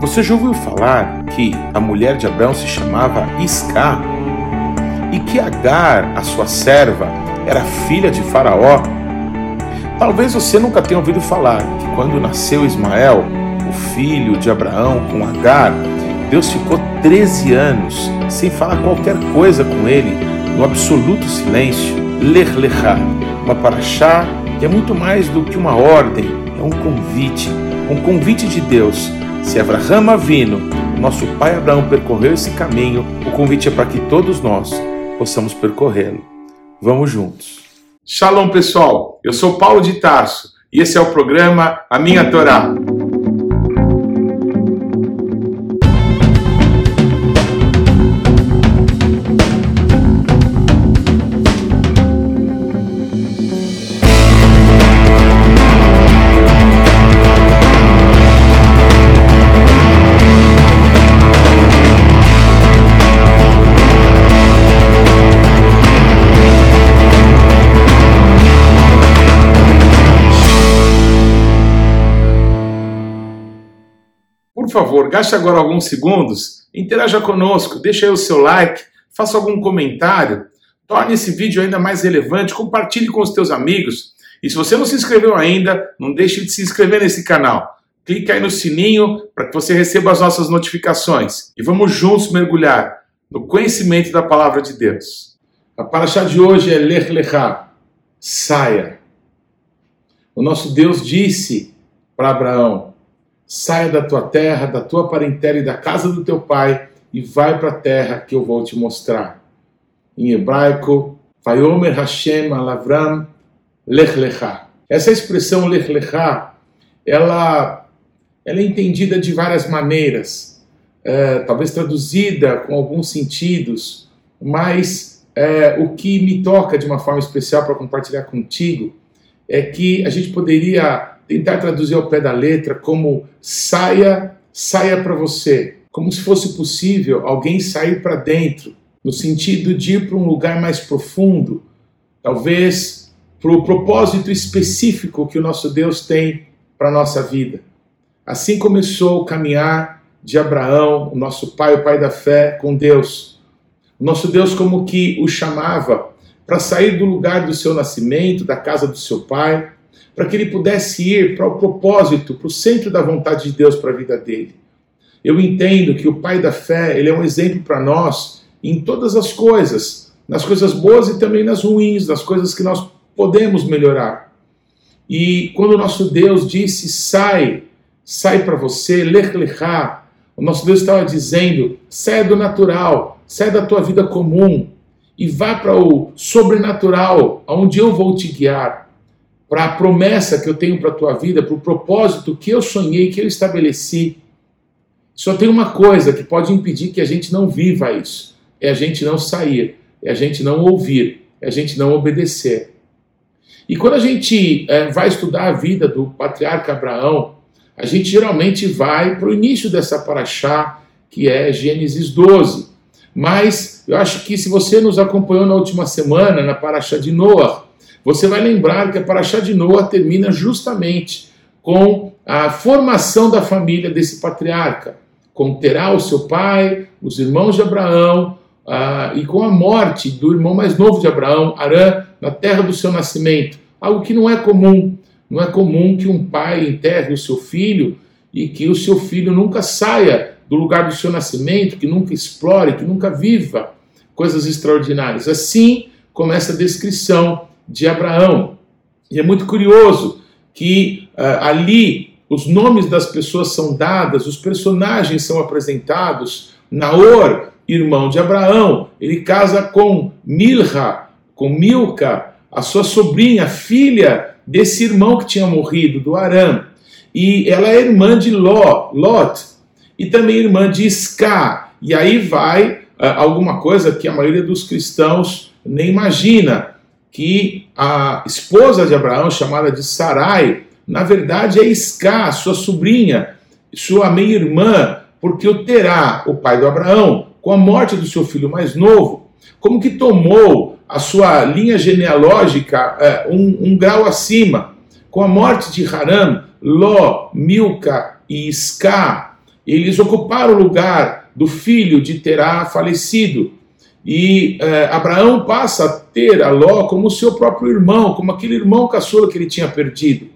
Você já ouviu falar que a mulher de Abraão se chamava Isca e que Agar, a sua serva, era filha de Faraó? Talvez você nunca tenha ouvido falar que quando nasceu Ismael, o filho de Abraão com Agar, Deus ficou 13 anos sem falar qualquer coisa com ele, no absoluto silêncio. Ler Lechá, uma paraxá que é muito mais do que uma ordem, é um convite, um convite de Deus. Se Abraham Avino, nosso pai Abraão, percorreu esse caminho, o convite é para que todos nós possamos percorrê-lo. Vamos juntos. Shalom, pessoal. Eu sou Paulo de Tarso e esse é o programa A Minha Torá. Favor, gaste agora alguns segundos, interaja conosco, deixe aí o seu like, faça algum comentário, torne esse vídeo ainda mais relevante, compartilhe com os teus amigos. E se você não se inscreveu ainda, não deixe de se inscrever nesse canal. Clique aí no sininho para que você receba as nossas notificações. E vamos juntos mergulhar no conhecimento da palavra de Deus. A paraxá de hoje é Lech Lechá, saia. O nosso Deus disse para Abraão, Saia da tua terra, da tua parentela e da casa do teu pai e vai para a terra que eu vou te mostrar. Em hebraico, Vayomer Hashem Alavram Lech. Essa expressão Lech ela, ela é entendida de várias maneiras, é, talvez traduzida com alguns sentidos, mas é, o que me toca de uma forma especial para compartilhar contigo é que a gente poderia tentar traduzir ao pé da letra como saia, saia para você, como se fosse possível alguém sair para dentro, no sentido de ir para um lugar mais profundo, talvez para o propósito específico que o nosso Deus tem para a nossa vida. Assim começou o caminhar de Abraão, o nosso pai, o pai da fé, com Deus. O nosso Deus, como que o chamava para sair do lugar do seu nascimento, da casa do seu pai, para que ele pudesse ir para o propósito, para o centro da vontade de Deus para a vida dele. Eu entendo que o pai da fé, ele é um exemplo para nós em todas as coisas, nas coisas boas e também nas ruins, nas coisas que nós podemos melhorar. E quando o nosso Deus disse, sai, sai para você, lech lechá, o nosso Deus estava dizendo, sai do natural, sai da tua vida comum e vá para o sobrenatural, aonde eu vou te guiar para a promessa que eu tenho para a tua vida, para o propósito que eu sonhei, que eu estabeleci. Só tem uma coisa que pode impedir que a gente não viva isso: é a gente não sair, é a gente não ouvir, é a gente não obedecer. E quando a gente é, vai estudar a vida do patriarca Abraão, a gente geralmente vai para o início dessa paraxá, que é Gênesis 12. Mas eu acho que se você nos acompanhou na última semana, na paraxá de Noah, você vai lembrar que a Paraxá de Noa termina justamente com a formação da família desse patriarca, com Terá, o seu pai, os irmãos de Abraão, uh, e com a morte do irmão mais novo de Abraão, Arã, na terra do seu nascimento. Algo que não é comum. Não é comum que um pai enterre o seu filho e que o seu filho nunca saia do lugar do seu nascimento, que nunca explore, que nunca viva coisas extraordinárias. Assim começa a descrição de Abraão. E é muito curioso que uh, ali os nomes das pessoas são dadas, os personagens são apresentados. Naor, irmão de Abraão, ele casa com Milha, com Milca, a sua sobrinha, filha desse irmão que tinha morrido, do Arã. E ela é irmã de Ló, Lot, e também irmã de Isca. E aí vai uh, alguma coisa que a maioria dos cristãos nem imagina que a esposa de Abraão, chamada de Sarai, na verdade é Isca, sua sobrinha, sua meia-irmã, porque o Terá, o pai do Abraão, com a morte do seu filho mais novo, como que tomou a sua linha genealógica é, um, um grau acima. Com a morte de Haram, Ló, Milca e Isca, eles ocuparam o lugar do filho de Terá falecido. E eh, Abraão passa a ter a Ló como seu próprio irmão, como aquele irmão caçula que ele tinha perdido.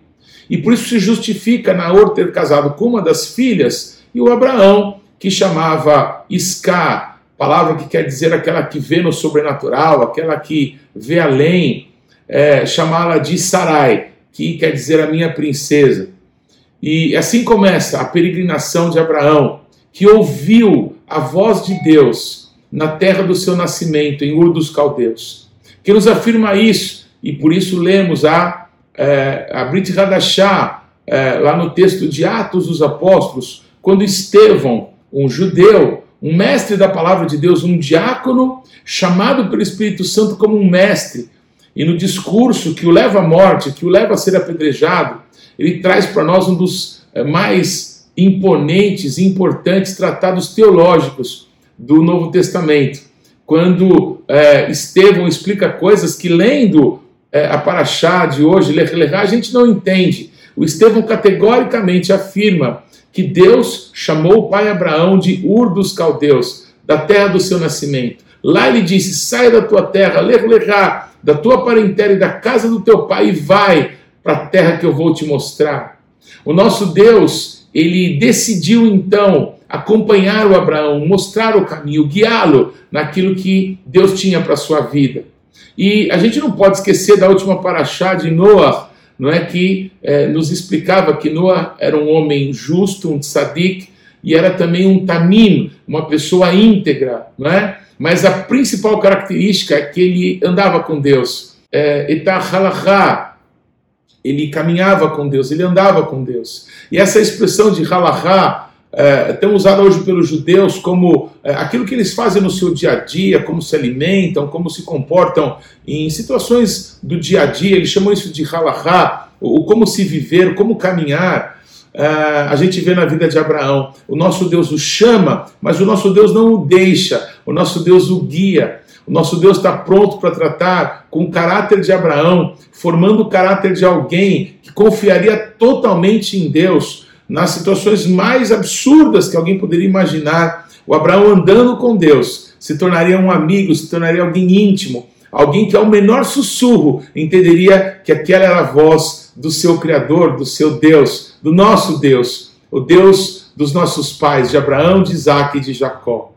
E por isso se justifica Naor ter casado com uma das filhas e o Abraão, que chamava Isca, palavra que quer dizer aquela que vê no sobrenatural, aquela que vê além, é, chamá-la de Sarai, que quer dizer a minha princesa. E assim começa a peregrinação de Abraão, que ouviu a voz de Deus na terra do seu nascimento, em Ur dos Caldeus, que nos afirma isso, e por isso lemos a é, a Brit Hadashah, é, lá no texto de Atos dos Apóstolos, quando Estevão, um judeu, um mestre da palavra de Deus, um diácono, chamado pelo Espírito Santo como um mestre, e no discurso que o leva à morte, que o leva a ser apedrejado, ele traz para nós um dos é, mais imponentes e importantes tratados teológicos do Novo Testamento, quando é, Estevão explica coisas que, lendo é, a Paraxá de hoje, Lech a gente não entende. O Estevão categoricamente afirma que Deus chamou o pai Abraão de Ur dos Caldeus, da terra do seu nascimento. Lá ele disse: Saia da tua terra, Lech da tua parentela e da casa do teu pai e vai para a terra que eu vou te mostrar. O nosso Deus, ele decidiu então acompanhar o Abraão, mostrar o caminho, guiá-lo naquilo que Deus tinha para a sua vida. E a gente não pode esquecer da última paraxá de Noah, não é que é, nos explicava que Noah era um homem justo, um tzadik, e era também um tamim, uma pessoa íntegra, não é? Mas a principal característica é que ele andava com Deus. É, Etah ele caminhava com Deus, ele andava com Deus. E essa expressão de halachá é, tão usada hoje pelos judeus como é, aquilo que eles fazem no seu dia a dia, como se alimentam, como se comportam em situações do dia a dia, eles chamam isso de halahá, o como se viver, como caminhar. É, a gente vê na vida de Abraão, o nosso Deus o chama, mas o nosso Deus não o deixa, o nosso Deus o guia. O nosso Deus está pronto para tratar com o caráter de Abraão, formando o caráter de alguém que confiaria totalmente em Deus nas situações mais absurdas que alguém poderia imaginar. O Abraão andando com Deus se tornaria um amigo, se tornaria alguém íntimo, alguém que ao menor sussurro entenderia que aquela era a voz do seu Criador, do seu Deus, do nosso Deus, o Deus dos nossos pais, de Abraão, de Isaac e de Jacó.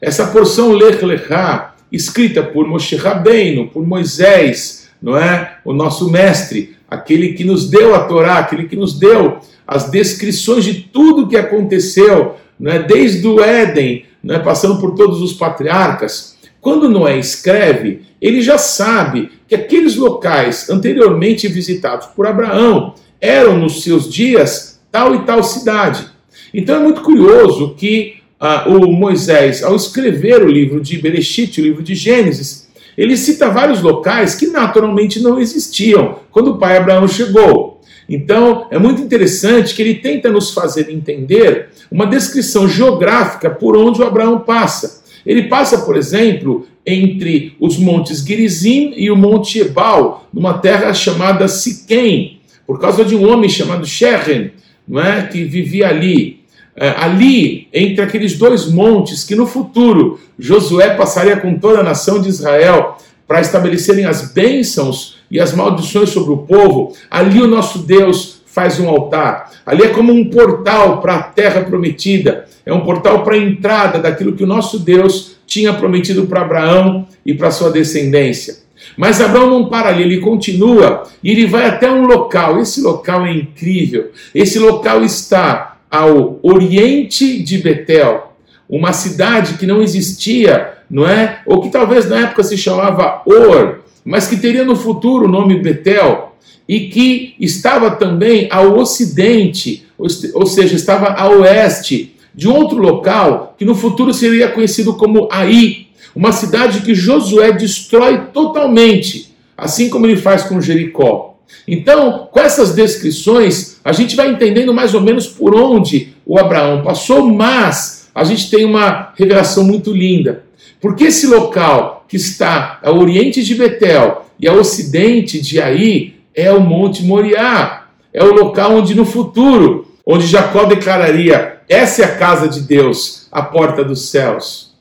Essa porção Lech Lechá, escrita por Moshe Rabbeinu, por Moisés, não é? O nosso mestre, aquele que nos deu a Torá, aquele que nos deu as descrições de tudo que aconteceu, né, desde o Éden, né, passando por todos os patriarcas. Quando Noé escreve, ele já sabe que aqueles locais anteriormente visitados por Abraão eram nos seus dias tal e tal cidade. Então é muito curioso que ah, o Moisés, ao escrever o livro de Bereshit, o livro de Gênesis, ele cita vários locais que naturalmente não existiam quando o pai Abraão chegou. Então, é muito interessante que ele tenta nos fazer entender uma descrição geográfica por onde o Abraão passa. Ele passa, por exemplo, entre os montes Gerizim e o monte Ebal, numa terra chamada Siquém, por causa de um homem chamado Shechem, não é, que vivia ali. É, ali, entre aqueles dois montes, que no futuro Josué passaria com toda a nação de Israel para estabelecerem as bênçãos e as maldições sobre o povo, ali o nosso Deus faz um altar. Ali é como um portal para a terra prometida, é um portal para a entrada daquilo que o nosso Deus tinha prometido para Abraão e para sua descendência. Mas Abraão não para ali, ele continua e ele vai até um local. Esse local é incrível. Esse local está ao oriente de Betel, uma cidade que não existia, não é? Ou que talvez na época se chamava Or, mas que teria no futuro o nome Betel, e que estava também ao ocidente, ou seja, estava a oeste de outro local que no futuro seria conhecido como Ai, uma cidade que Josué destrói totalmente, assim como ele faz com Jericó. Então, com essas descrições, a gente vai entendendo mais ou menos por onde o Abraão passou, mas a gente tem uma revelação muito linda. Porque esse local que está a oriente de Betel e a ocidente de Aí é o Monte Moriá. É o local onde no futuro onde Jacó declararia: Essa é a casa de Deus, a porta dos céus.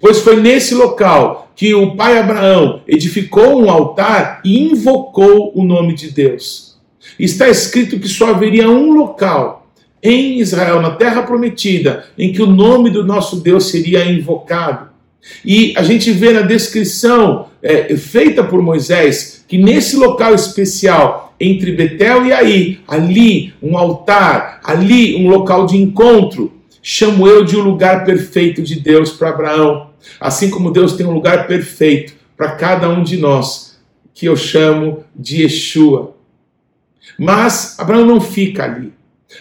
Pois foi nesse local que o pai Abraão edificou um altar e invocou o nome de Deus. Está escrito que só haveria um local em Israel, na terra prometida, em que o nome do nosso Deus seria invocado. E a gente vê na descrição é, feita por Moisés que nesse local especial, entre Betel e Aí, ali um altar, ali um local de encontro, chamo eu de um lugar perfeito de Deus para Abraão. Assim como Deus tem um lugar perfeito para cada um de nós, que eu chamo de Yeshua. Mas Abraão não fica ali.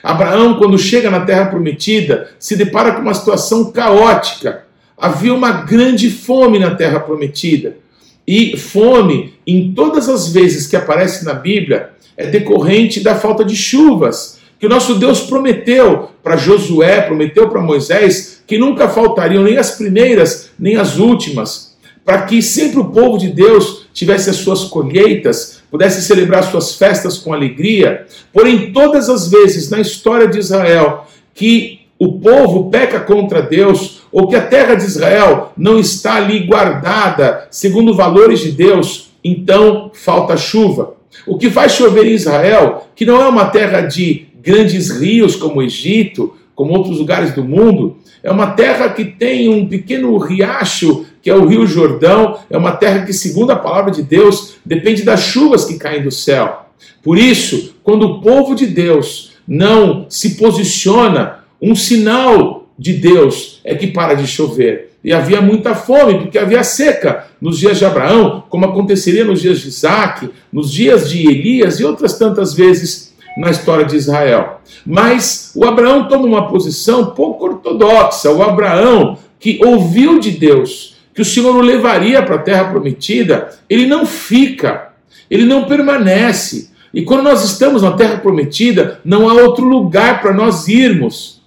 Abraão, quando chega na terra prometida, se depara com uma situação caótica. Havia uma grande fome na terra prometida. E fome, em todas as vezes que aparece na Bíblia, é decorrente da falta de chuvas. Que o nosso Deus prometeu para Josué, prometeu para Moisés, que nunca faltariam nem as primeiras, nem as últimas, para que sempre o povo de Deus tivesse as suas colheitas, pudesse celebrar suas festas com alegria. Porém, todas as vezes na história de Israel que o povo peca contra Deus, ou que a terra de Israel não está ali guardada segundo valores de Deus, então falta chuva. O que faz chover em Israel, que não é uma terra de grandes rios como o Egito, como outros lugares do mundo, é uma terra que tem um pequeno riacho, que é o Rio Jordão, é uma terra que, segundo a palavra de Deus, depende das chuvas que caem do céu. Por isso, quando o povo de Deus não se posiciona, um sinal de Deus é que para de chover. E havia muita fome, porque havia seca nos dias de Abraão, como aconteceria nos dias de Isaac, nos dias de Elias e outras tantas vezes na história de Israel. Mas o Abraão toma uma posição pouco ortodoxa. O Abraão, que ouviu de Deus que o Senhor o levaria para a terra prometida, ele não fica, ele não permanece. E quando nós estamos na terra prometida, não há outro lugar para nós irmos.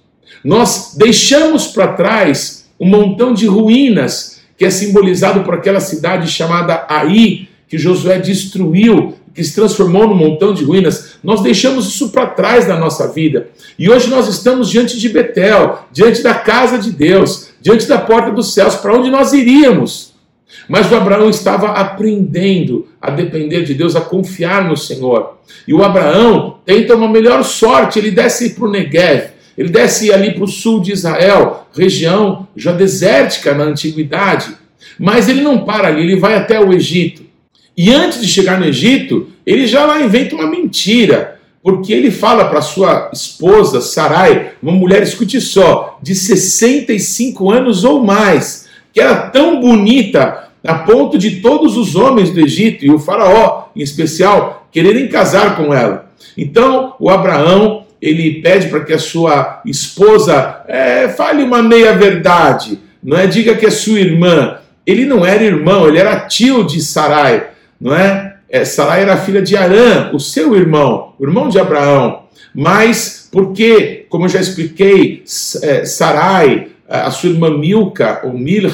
Nós deixamos para trás um montão de ruínas que é simbolizado por aquela cidade chamada Aí, que Josué destruiu que se transformou num montão de ruínas, nós deixamos isso para trás da nossa vida. E hoje nós estamos diante de Betel, diante da casa de Deus, diante da porta dos céus, para onde nós iríamos. Mas o Abraão estava aprendendo a depender de Deus, a confiar no Senhor. E o Abraão tenta uma melhor sorte, ele desce para o Negev, ele desce ali para o sul de Israel, região já desértica na antiguidade. Mas ele não para ali, ele vai até o Egito. E antes de chegar no Egito, ele já lá inventa uma mentira, porque ele fala para sua esposa, Sarai, uma mulher, escute só, de 65 anos ou mais, que era tão bonita a ponto de todos os homens do Egito e o faraó, em especial, quererem casar com ela. Então, o Abraão, ele pede para que a sua esposa é, fale uma meia verdade, não é? Diga que é sua irmã. Ele não era irmão, ele era tio de Sarai não é? é Sarai era filha de Arã, o seu irmão, o irmão de Abraão. Mas porque, como eu já expliquei, é, Sarai, a sua irmã Milca, ou Milha,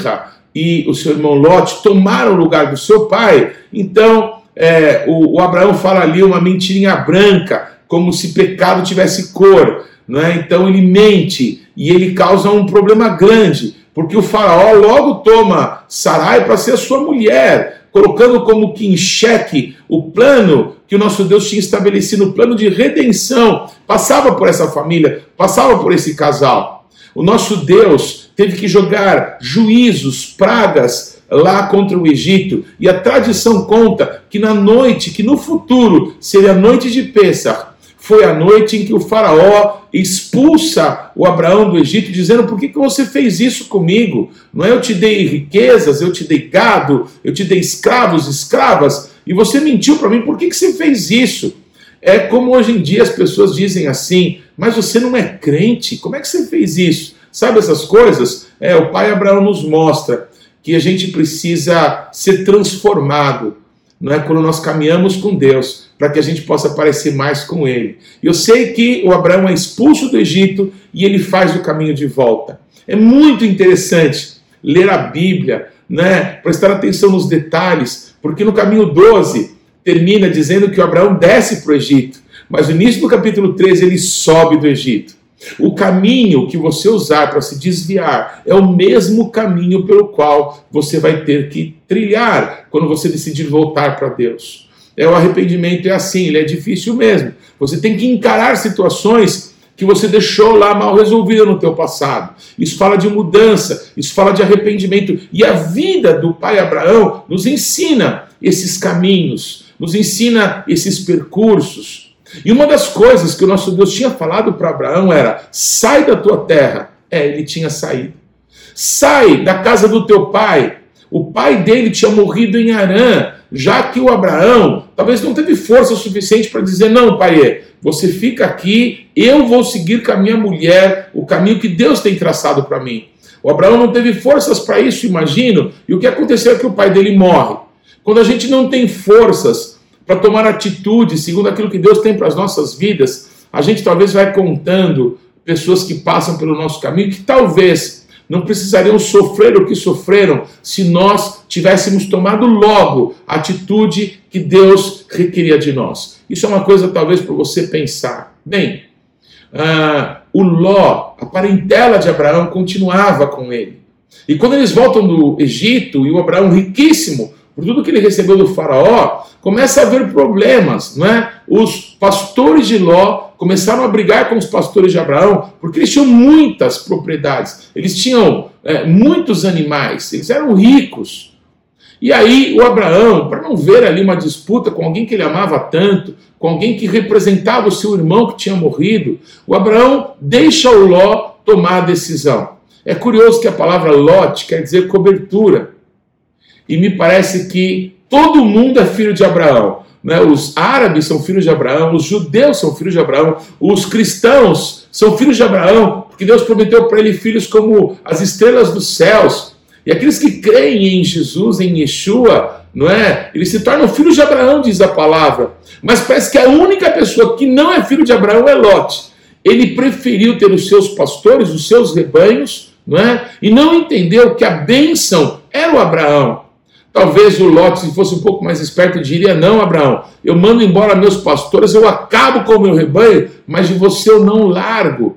e o seu irmão Lot tomaram o lugar do seu pai, então é, o, o, Abraão fala ali uma mentirinha branca, como se pecado tivesse cor. Não é? Então ele mente e ele causa um problema grande, porque o faraó logo toma Sarai para ser sua mulher colocando como que em xeque o plano que o nosso Deus tinha estabelecido, o plano de redenção, passava por essa família, passava por esse casal. O nosso Deus teve que jogar juízos, pragas lá contra o Egito, e a tradição conta que na noite, que no futuro seria a noite de Pêssar, foi a noite em que o faraó expulsa o Abraão do Egito, dizendo: Por que, que você fez isso comigo? Não é eu te dei riquezas, eu te dei gado, eu te dei escravos, escravas, e você mentiu para mim, por que, que você fez isso? É como hoje em dia as pessoas dizem assim: Mas você não é crente, como é que você fez isso? Sabe essas coisas? É, o pai Abraão nos mostra que a gente precisa ser transformado, não é? Quando nós caminhamos com Deus para que a gente possa parecer mais com ele. Eu sei que o Abraão é expulso do Egito e ele faz o caminho de volta. É muito interessante ler a Bíblia, né? prestar atenção nos detalhes, porque no caminho 12 termina dizendo que o Abraão desce para o Egito. Mas no início do capítulo 13 ele sobe do Egito. O caminho que você usar para se desviar é o mesmo caminho pelo qual você vai ter que trilhar quando você decidir voltar para Deus. É o arrependimento é assim, ele é difícil mesmo. Você tem que encarar situações que você deixou lá mal resolvida no teu passado. Isso fala de mudança, isso fala de arrependimento. E a vida do pai Abraão nos ensina esses caminhos, nos ensina esses percursos. E uma das coisas que o nosso Deus tinha falado para Abraão era: sai da tua terra. É, ele tinha saído. Sai da casa do teu pai. O pai dele tinha morrido em Arã, já que o Abraão talvez não teve força suficiente para dizer: não, pai, você fica aqui, eu vou seguir com a minha mulher o caminho que Deus tem traçado para mim. O Abraão não teve forças para isso, imagino, e o que aconteceu é que o pai dele morre. Quando a gente não tem forças para tomar atitude segundo aquilo que Deus tem para as nossas vidas, a gente talvez vai contando pessoas que passam pelo nosso caminho que talvez não precisariam sofrer o que sofreram se nós tivéssemos tomado logo a atitude que Deus requeria de nós. Isso é uma coisa talvez para você pensar. Bem, uh, o Ló, a parentela de Abraão, continuava com ele. E quando eles voltam do Egito, e o Abraão riquíssimo, por tudo que ele recebeu do faraó, começa a haver problemas, não é? Os pastores de Ló começaram a brigar com os pastores de Abraão, porque eles tinham muitas propriedades, eles tinham é, muitos animais, eles eram ricos. E aí o Abraão, para não ver ali uma disputa com alguém que ele amava tanto, com alguém que representava o seu irmão que tinha morrido, o Abraão deixa o Ló tomar a decisão. É curioso que a palavra Lot quer dizer cobertura. E me parece que todo mundo é filho de Abraão. Né? Os árabes são filhos de Abraão, os judeus são filhos de Abraão, os cristãos são filhos de Abraão, porque Deus prometeu para ele filhos como as estrelas dos céus. E aqueles que creem em Jesus, em Yeshua, não é? Eles se tornam filhos de Abraão, diz a palavra. Mas parece que a única pessoa que não é filho de Abraão é Lot. Ele preferiu ter os seus pastores, os seus rebanhos, não é? E não entendeu que a bênção era o Abraão. Talvez o Lot, se fosse um pouco mais esperto, diria: Não, Abraão, eu mando embora meus pastores, eu acabo com o meu rebanho, mas de você eu não largo.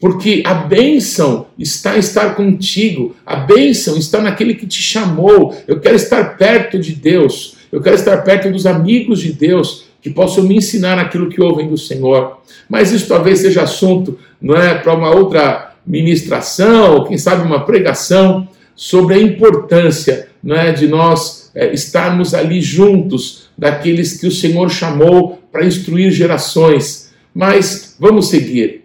Porque a bênção está em estar contigo, a bênção está naquele que te chamou. Eu quero estar perto de Deus, eu quero estar perto dos amigos de Deus que possam me ensinar aquilo que ouvem do Senhor. Mas isso talvez seja assunto, não é, para uma outra ministração, ou quem sabe uma pregação sobre a importância não é, de nós é, estarmos ali juntos daqueles que o Senhor chamou para instruir gerações. Mas vamos seguir.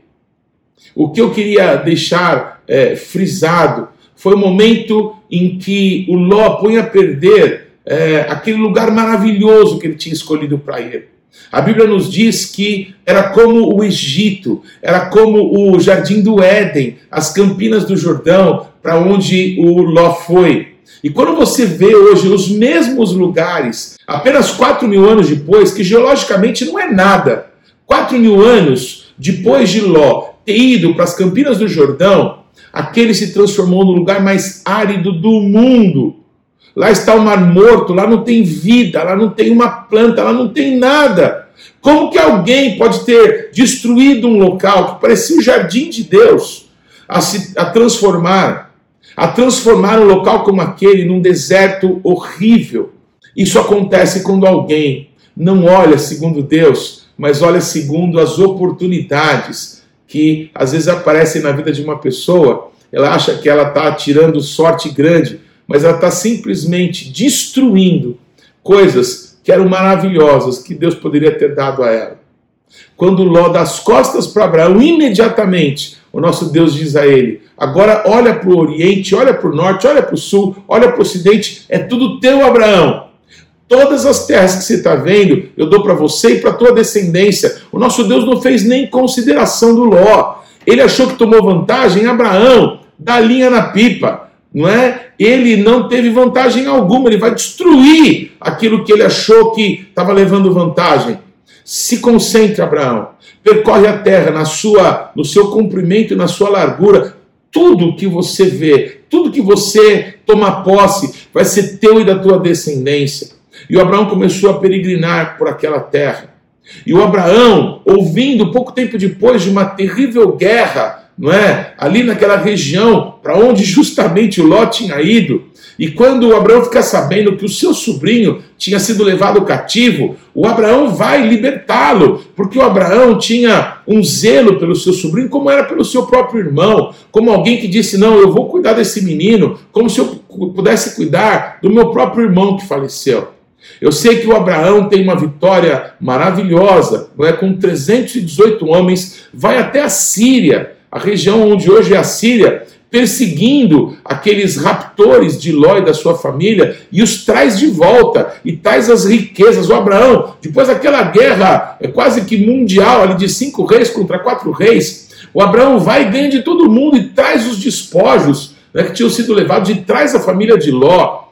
O que eu queria deixar é, frisado foi o momento em que o Ló põe a perder é, aquele lugar maravilhoso que ele tinha escolhido para ir. A Bíblia nos diz que era como o Egito, era como o jardim do Éden, as campinas do Jordão, para onde o Ló foi. E quando você vê hoje os mesmos lugares, apenas 4 mil anos depois, que geologicamente não é nada, 4 mil anos depois de Ló ter ido para as Campinas do Jordão, aquele se transformou no lugar mais árido do mundo. Lá está o Mar Morto, lá não tem vida, lá não tem uma planta, lá não tem nada. Como que alguém pode ter destruído um local que parecia o jardim de Deus a se a transformar a transformar um local como aquele num deserto horrível. Isso acontece quando alguém não olha segundo Deus, mas olha segundo as oportunidades que às vezes aparecem na vida de uma pessoa. Ela acha que ela está tirando sorte grande, mas ela está simplesmente destruindo coisas que eram maravilhosas que Deus poderia ter dado a ela. Quando Ló dá as costas para Abraão, imediatamente o nosso Deus diz a ele: agora olha para o Oriente, olha para o Norte, olha para o Sul, olha para o Ocidente, é tudo teu, Abraão. Todas as terras que você está vendo, eu dou para você e para tua descendência. O nosso Deus não fez nem consideração do Ló. Ele achou que tomou vantagem em Abraão, da linha na pipa, não é? Ele não teve vantagem alguma, ele vai destruir aquilo que ele achou que estava levando vantagem. Se concentre, Abraão. Percorre a terra na sua, no seu comprimento e na sua largura. Tudo que você vê, tudo que você toma posse, vai ser teu e da tua descendência. E o Abraão começou a peregrinar por aquela terra. E o Abraão, ouvindo pouco tempo depois de uma terrível guerra, não é? Ali naquela região para onde justamente Ló tinha ido, e quando o Abraão fica sabendo que o seu sobrinho tinha sido levado cativo, o Abraão vai libertá-lo, porque o Abraão tinha um zelo pelo seu sobrinho, como era pelo seu próprio irmão, como alguém que disse: Não, eu vou cuidar desse menino, como se eu pudesse cuidar do meu próprio irmão que faleceu. Eu sei que o Abraão tem uma vitória maravilhosa, não é? com 318 homens, vai até a Síria, a região onde hoje é a Síria, perseguindo aqueles raptores de Ló e da sua família e os traz de volta e traz as riquezas. O Abraão, depois daquela guerra é quase que mundial ali de cinco reis contra quatro reis, o Abraão vai e ganha de todo mundo e traz os despojos né, que tinham sido levados e traz a família de Ló.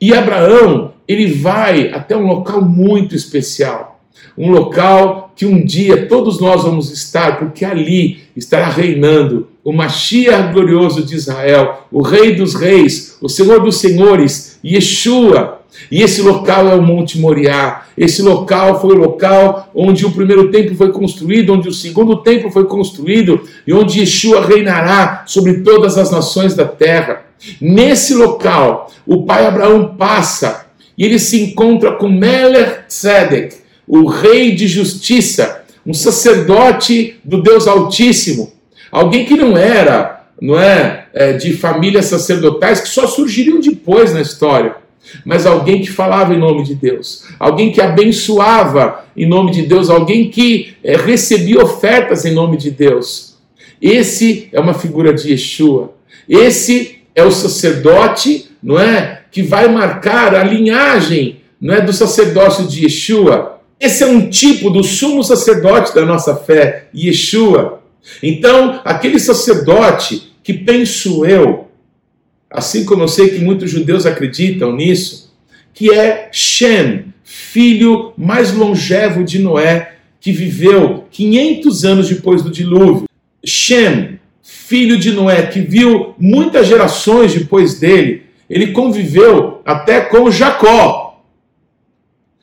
E Abraão, ele vai até um local muito especial. Um local que um dia todos nós vamos estar, porque ali estará reinando o Mashiach glorioso de Israel, o Rei dos Reis, o Senhor dos Senhores, Yeshua. E esse local é o Monte Moriá. Esse local foi o local onde o primeiro templo foi construído, onde o segundo templo foi construído e onde Yeshua reinará sobre todas as nações da terra. Nesse local, o pai Abraão passa e ele se encontra com Melech Tzedek, o rei de justiça, um sacerdote do Deus Altíssimo. Alguém que não era, não é, é, de famílias sacerdotais que só surgiriam depois na história, mas alguém que falava em nome de Deus, alguém que abençoava em nome de Deus, alguém que é, recebia ofertas em nome de Deus. Esse é uma figura de Yeshua. Esse é o sacerdote, não é, que vai marcar a linhagem, não é, do sacerdócio de Yeshua. Esse é um tipo do sumo sacerdote da nossa fé, Yeshua. Então, aquele sacerdote que penso eu, assim como eu sei que muitos judeus acreditam nisso, que é Shem, filho mais longevo de Noé, que viveu 500 anos depois do dilúvio. Shem, filho de Noé, que viu muitas gerações depois dele, ele conviveu até com Jacó.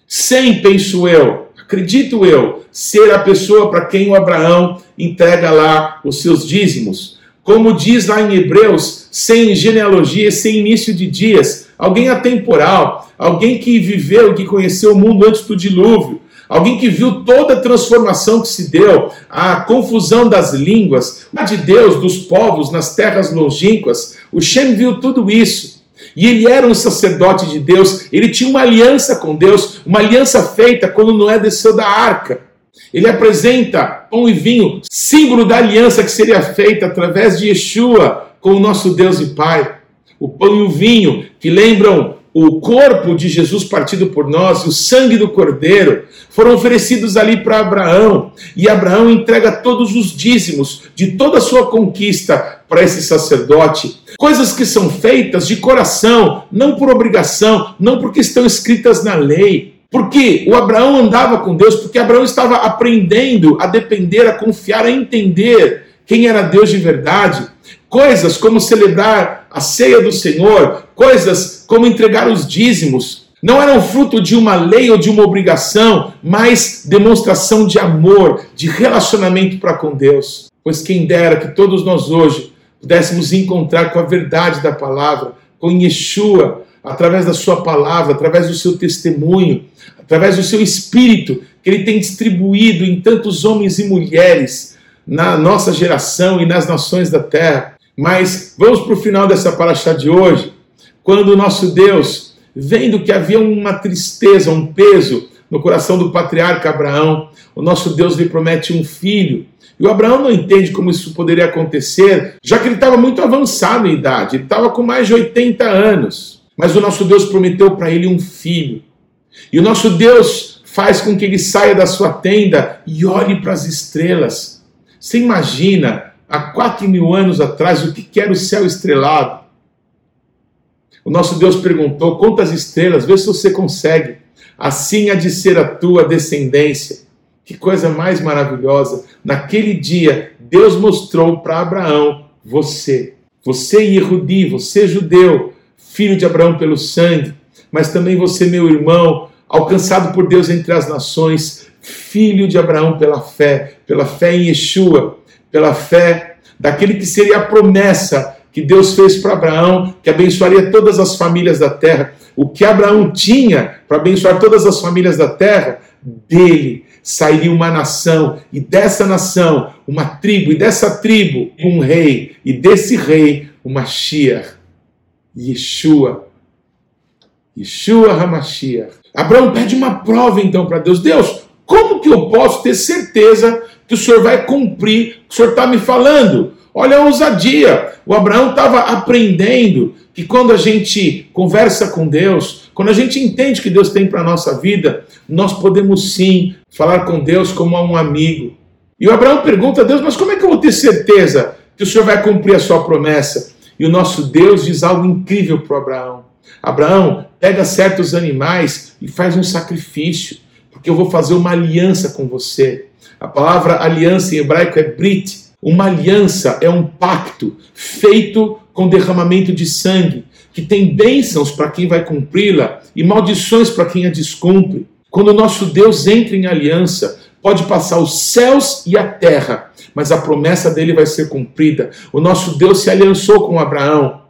Sem, penso eu, acredito eu, ser a pessoa para quem o Abraão entrega lá os seus dízimos. Como diz lá em Hebreus, sem genealogia, sem início de dias, alguém atemporal, alguém que viveu, que conheceu o mundo antes do dilúvio, alguém que viu toda a transformação que se deu, a confusão das línguas, a de Deus, dos povos nas terras longínquas. O Shem viu tudo isso. E ele era um sacerdote de Deus, ele tinha uma aliança com Deus, uma aliança feita quando Noé desceu da arca. Ele apresenta pão e vinho, símbolo da aliança que seria feita através de Yeshua com o nosso Deus e Pai. O pão e o vinho, que lembram o corpo de Jesus partido por nós, o sangue do cordeiro, foram oferecidos ali para Abraão. E Abraão entrega todos os dízimos de toda a sua conquista para esse sacerdote. Coisas que são feitas de coração, não por obrigação, não porque estão escritas na lei. Porque o Abraão andava com Deus, porque Abraão estava aprendendo a depender, a confiar, a entender quem era Deus de verdade. Coisas como celebrar a ceia do Senhor, coisas como entregar os dízimos, não eram fruto de uma lei ou de uma obrigação, mas demonstração de amor, de relacionamento para com Deus. Pois quem dera que todos nós hoje pudéssemos encontrar com a verdade da palavra, com Yeshua, através da sua palavra, através do seu testemunho, através do seu espírito que ele tem distribuído em tantos homens e mulheres na nossa geração e nas nações da terra. Mas vamos para o final dessa paraxá de hoje, quando o nosso Deus, vendo que havia uma tristeza, um peso no coração do patriarca Abraão, o nosso Deus lhe promete um filho. E o Abraão não entende como isso poderia acontecer, já que ele estava muito avançado em idade, ele estava com mais de 80 anos. Mas o nosso Deus prometeu para ele um filho. E o nosso Deus faz com que ele saia da sua tenda e olhe para as estrelas. Você imagina há quatro mil anos atrás o que era o céu estrelado. O nosso Deus perguntou: quantas estrelas? Vê se você consegue. Assim há de ser a tua descendência. Que coisa mais maravilhosa. Naquele dia, Deus mostrou para Abraão: você, você Yehudi, você judeu, filho de Abraão pelo sangue, mas também você, meu irmão, alcançado por Deus entre as nações, filho de Abraão pela fé, pela fé em Yeshua, pela fé daquele que seria a promessa que Deus fez para Abraão, que abençoaria todas as famílias da terra. O que Abraão tinha para abençoar todas as famílias da terra, dele sairia uma nação, e dessa nação, uma tribo, e dessa tribo, um rei, e desse rei, uma Mashiach, Yeshua. Yeshua HaMashiach. Abraão pede uma prova então para Deus. Deus, como que eu posso ter certeza que o Senhor vai cumprir o que o Senhor está me falando? Olha a ousadia. O Abraão estava aprendendo que quando a gente conversa com Deus, quando a gente entende que Deus tem para a nossa vida, nós podemos sim falar com Deus como a um amigo. E o Abraão pergunta a Deus: Mas como é que eu vou ter certeza que o Senhor vai cumprir a sua promessa? E o nosso Deus diz algo incrível para Abraão: Abraão, pega certos animais e faz um sacrifício, porque eu vou fazer uma aliança com você. A palavra aliança em hebraico é brit, uma aliança é um pacto feito com derramamento de sangue, que tem bênçãos para quem vai cumpri-la e maldições para quem a descumpre. Quando o nosso Deus entra em aliança, pode passar os céus e a terra, mas a promessa dele vai ser cumprida. O nosso Deus se aliançou com Abraão.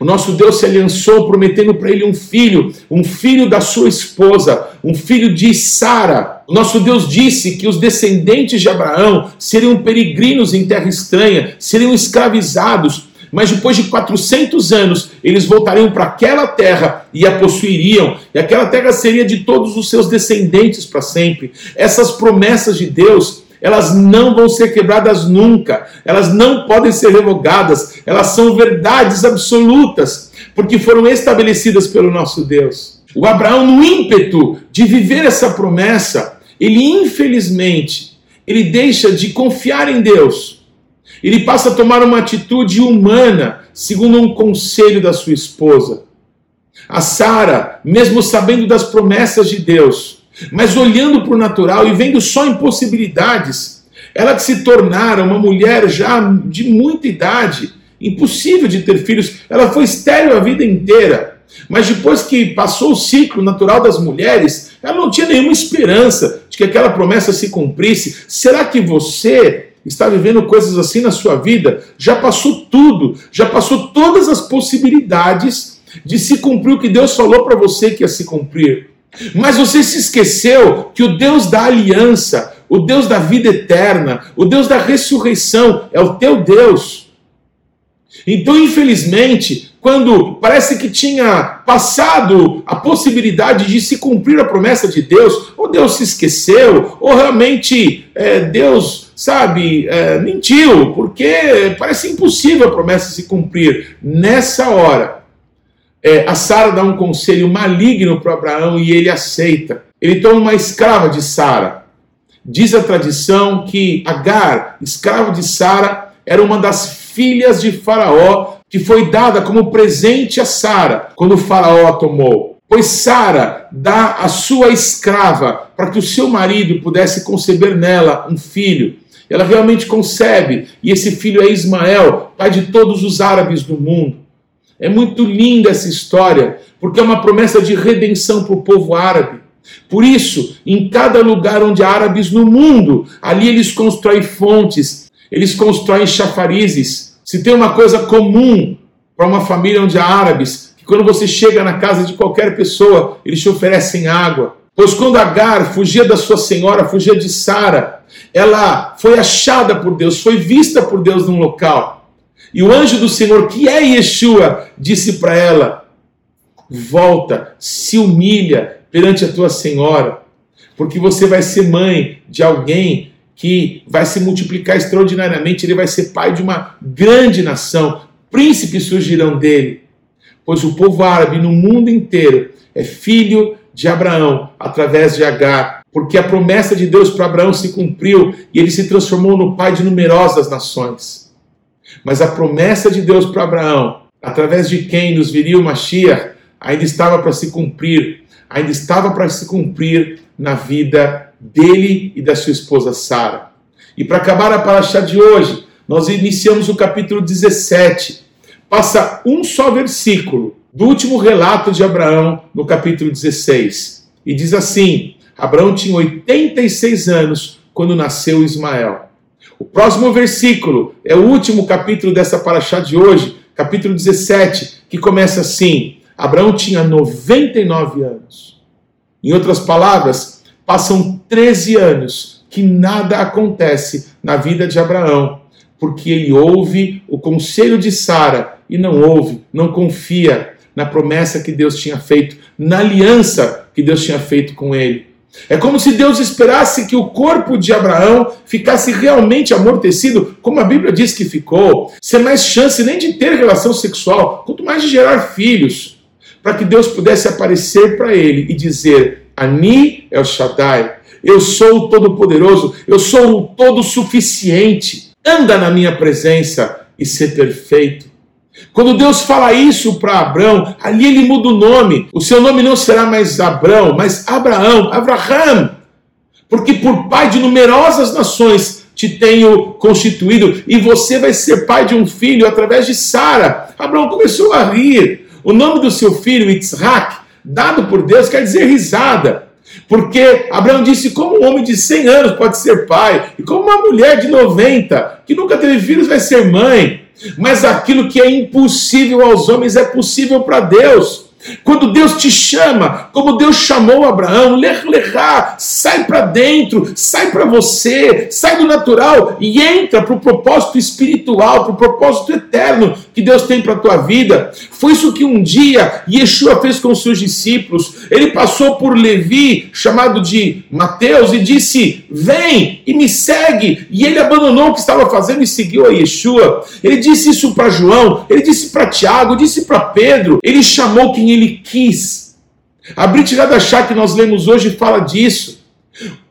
O nosso Deus se aliançou prometendo para ele um filho, um filho da sua esposa, um filho de Sara. O nosso Deus disse que os descendentes de Abraão seriam peregrinos em terra estranha, seriam escravizados, mas depois de 400 anos eles voltariam para aquela terra e a possuiriam, e aquela terra seria de todos os seus descendentes para sempre. Essas promessas de Deus elas não vão ser quebradas nunca, elas não podem ser revogadas, elas são verdades absolutas, porque foram estabelecidas pelo nosso Deus. O Abraão, no ímpeto de viver essa promessa, ele infelizmente, ele deixa de confiar em Deus. Ele passa a tomar uma atitude humana, segundo um conselho da sua esposa. A Sara, mesmo sabendo das promessas de Deus, mas olhando para o natural e vendo só impossibilidades, ela se tornara uma mulher já de muita idade, impossível de ter filhos, ela foi estéril a vida inteira. Mas depois que passou o ciclo natural das mulheres, ela não tinha nenhuma esperança de que aquela promessa se cumprisse. Será que você está vivendo coisas assim na sua vida? Já passou tudo, já passou todas as possibilidades de se cumprir o que Deus falou para você que ia se cumprir. Mas você se esqueceu que o Deus da aliança, o Deus da vida eterna, o Deus da ressurreição é o teu Deus. Então, infelizmente, quando parece que tinha passado a possibilidade de se cumprir a promessa de Deus, ou Deus se esqueceu, ou realmente é, Deus, sabe, é, mentiu, porque parece impossível a promessa se cumprir. Nessa hora, é, a Sara dá um conselho maligno para Abraão e ele aceita. Ele toma uma escrava de Sara. Diz a tradição que Agar, escrava de Sara, era uma das filhas de Faraó que foi dada como presente a Sara quando Faraó a tomou. Pois Sara dá a sua escrava para que o seu marido pudesse conceber nela um filho. Ela realmente concebe, e esse filho é Ismael, pai de todos os árabes do mundo. É muito linda essa história, porque é uma promessa de redenção para o povo árabe. Por isso, em cada lugar onde há árabes no mundo, ali eles constroem fontes, eles constroem chafarizes. Se tem uma coisa comum para uma família onde há árabes, que quando você chega na casa de qualquer pessoa, eles te oferecem água. Pois quando Agar fugia da sua senhora, fugia de Sara, ela foi achada por Deus, foi vista por Deus num local. E o anjo do Senhor, que é Yeshua, disse para ela: Volta, se humilha perante a tua senhora, porque você vai ser mãe de alguém que vai se multiplicar extraordinariamente, ele vai ser pai de uma grande nação, príncipes surgirão dele. Pois o povo árabe no mundo inteiro é filho de Abraão através de Agar, porque a promessa de Deus para Abraão se cumpriu e ele se transformou no pai de numerosas nações. Mas a promessa de Deus para Abraão, através de quem nos viria o Mashiach, ainda estava para se cumprir, ainda estava para se cumprir na vida dele e da sua esposa Sara. E para acabar a paraxá de hoje, nós iniciamos o capítulo 17. Passa um só versículo do último relato de Abraão no capítulo 16. E diz assim: Abraão tinha 86 anos quando nasceu Ismael. O próximo versículo é o último capítulo dessa paraxá de hoje, capítulo 17, que começa assim: Abraão tinha 99 anos. Em outras palavras, passam 13 anos que nada acontece na vida de Abraão, porque ele ouve o conselho de Sara e não ouve, não confia na promessa que Deus tinha feito, na aliança que Deus tinha feito com ele. É como se Deus esperasse que o corpo de Abraão ficasse realmente amortecido, como a Bíblia diz que ficou, sem mais chance nem de ter relação sexual, quanto mais de gerar filhos, para que Deus pudesse aparecer para ele e dizer: Ani o Shaddai, eu sou o Todo-Poderoso, eu sou o Todo-Suficiente, anda na minha presença e ser perfeito. Quando Deus fala isso para Abraão, ali ele muda o nome. O seu nome não será mais Abraão, mas Abraão, Abraham. Porque por pai de numerosas nações te tenho constituído, e você vai ser pai de um filho através de Sara. Abraão começou a rir. O nome do seu filho, Yitzhak, dado por Deus, quer dizer risada. Porque Abraão disse: como um homem de 100 anos pode ser pai, e como uma mulher de 90, que nunca teve filhos, vai ser mãe. Mas aquilo que é impossível aos homens é possível para Deus. Quando Deus te chama, como Deus chamou Abraão, lerá, sai para dentro, sai para você, sai do natural e entra para o propósito espiritual, para o propósito eterno que Deus tem para a tua vida. Foi isso que um dia Yeshua fez com seus discípulos. Ele passou por Levi, chamado de Mateus, e disse: Vem e me segue. E ele abandonou o que estava fazendo e seguiu a Yeshua. Ele disse isso para João, ele disse para Tiago, disse para Pedro. Ele chamou quem ele quis. A Brit Chá que nós lemos hoje fala disso.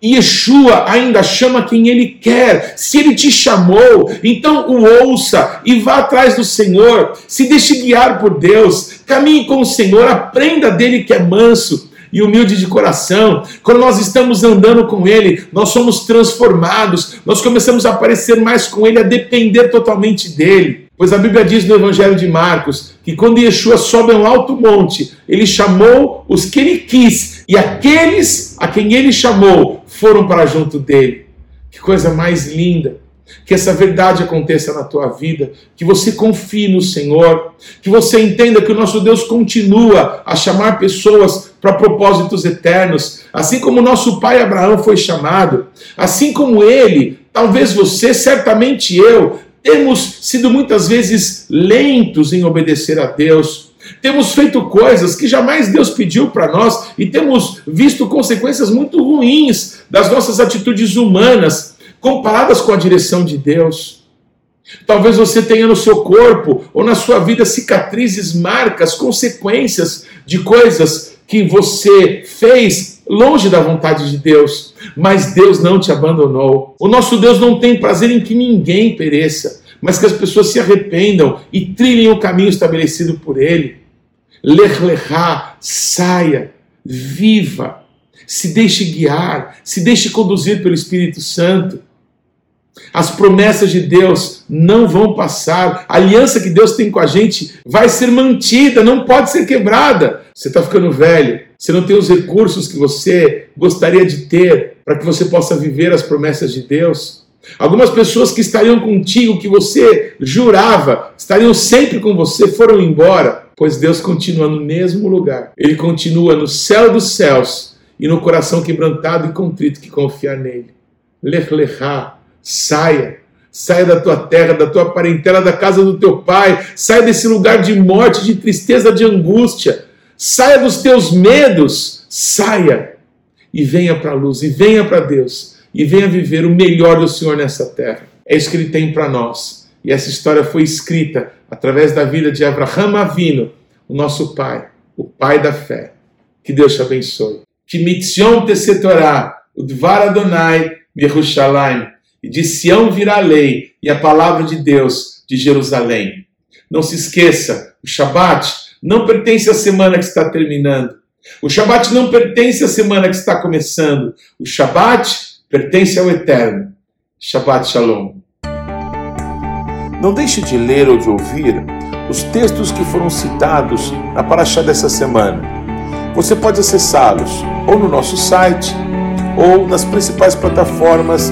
Yeshua ainda chama quem ele quer. Se ele te chamou, então o ouça e vá atrás do Senhor. Se deixe guiar por Deus. Caminhe com o Senhor, aprenda dele que é manso e humilde de coração. Quando nós estamos andando com ele, nós somos transformados. Nós começamos a aparecer mais com ele, a depender totalmente dele. Pois a Bíblia diz no Evangelho de Marcos que quando Yeshua sobe a um alto monte, ele chamou os que ele quis, e aqueles a quem ele chamou foram para junto dele. Que coisa mais linda! Que essa verdade aconteça na tua vida, que você confie no Senhor, que você entenda que o nosso Deus continua a chamar pessoas para propósitos eternos, assim como nosso pai Abraão foi chamado, assim como ele, talvez você, certamente eu, temos sido muitas vezes lentos em obedecer a Deus. Temos feito coisas que jamais Deus pediu para nós e temos visto consequências muito ruins das nossas atitudes humanas comparadas com a direção de Deus. Talvez você tenha no seu corpo ou na sua vida cicatrizes, marcas, consequências de coisas que você fez longe da vontade de Deus, mas Deus não te abandonou. O nosso Deus não tem prazer em que ninguém pereça, mas que as pessoas se arrependam e trilhem o caminho estabelecido por Ele. Lerlerá, saia, viva, se deixe guiar, se deixe conduzir pelo Espírito Santo. As promessas de Deus não vão passar. A aliança que Deus tem com a gente vai ser mantida, não pode ser quebrada. Você está ficando velho, você não tem os recursos que você gostaria de ter para que você possa viver as promessas de Deus. Algumas pessoas que estariam contigo, que você jurava, estariam sempre com você, foram embora, pois Deus continua no mesmo lugar. Ele continua no céu dos céus e no coração quebrantado e contrito que confiar nele. Lech lechá, Saia. Saia da tua terra, da tua parentela, da casa do teu pai. Saia desse lugar de morte, de tristeza, de angústia. Saia dos teus medos. Saia e venha para a luz, e venha para Deus, e venha viver o melhor do Senhor nessa terra. É isso que Ele tem para nós. E essa história foi escrita através da vida de Abraham Avino, o nosso pai, o pai da fé. Que Deus te abençoe. Que mitzion te setorá, o dvar Adonai, Yerushalayim e de Sião virá a lei e a palavra de Deus de Jerusalém. Não se esqueça, o Shabat não pertence à semana que está terminando. O Shabat não pertence à semana que está começando. O Shabat pertence ao Eterno. Shabbat Shalom. Não deixe de ler ou de ouvir os textos que foram citados na paraxá dessa semana. Você pode acessá-los ou no nosso site, ou nas principais plataformas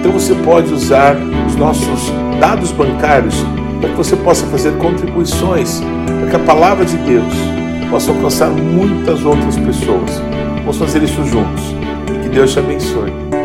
Então você pode usar os nossos dados bancários para que você possa fazer contribuições para que a palavra de Deus possa alcançar muitas outras pessoas. Vamos fazer isso juntos. Que Deus te abençoe.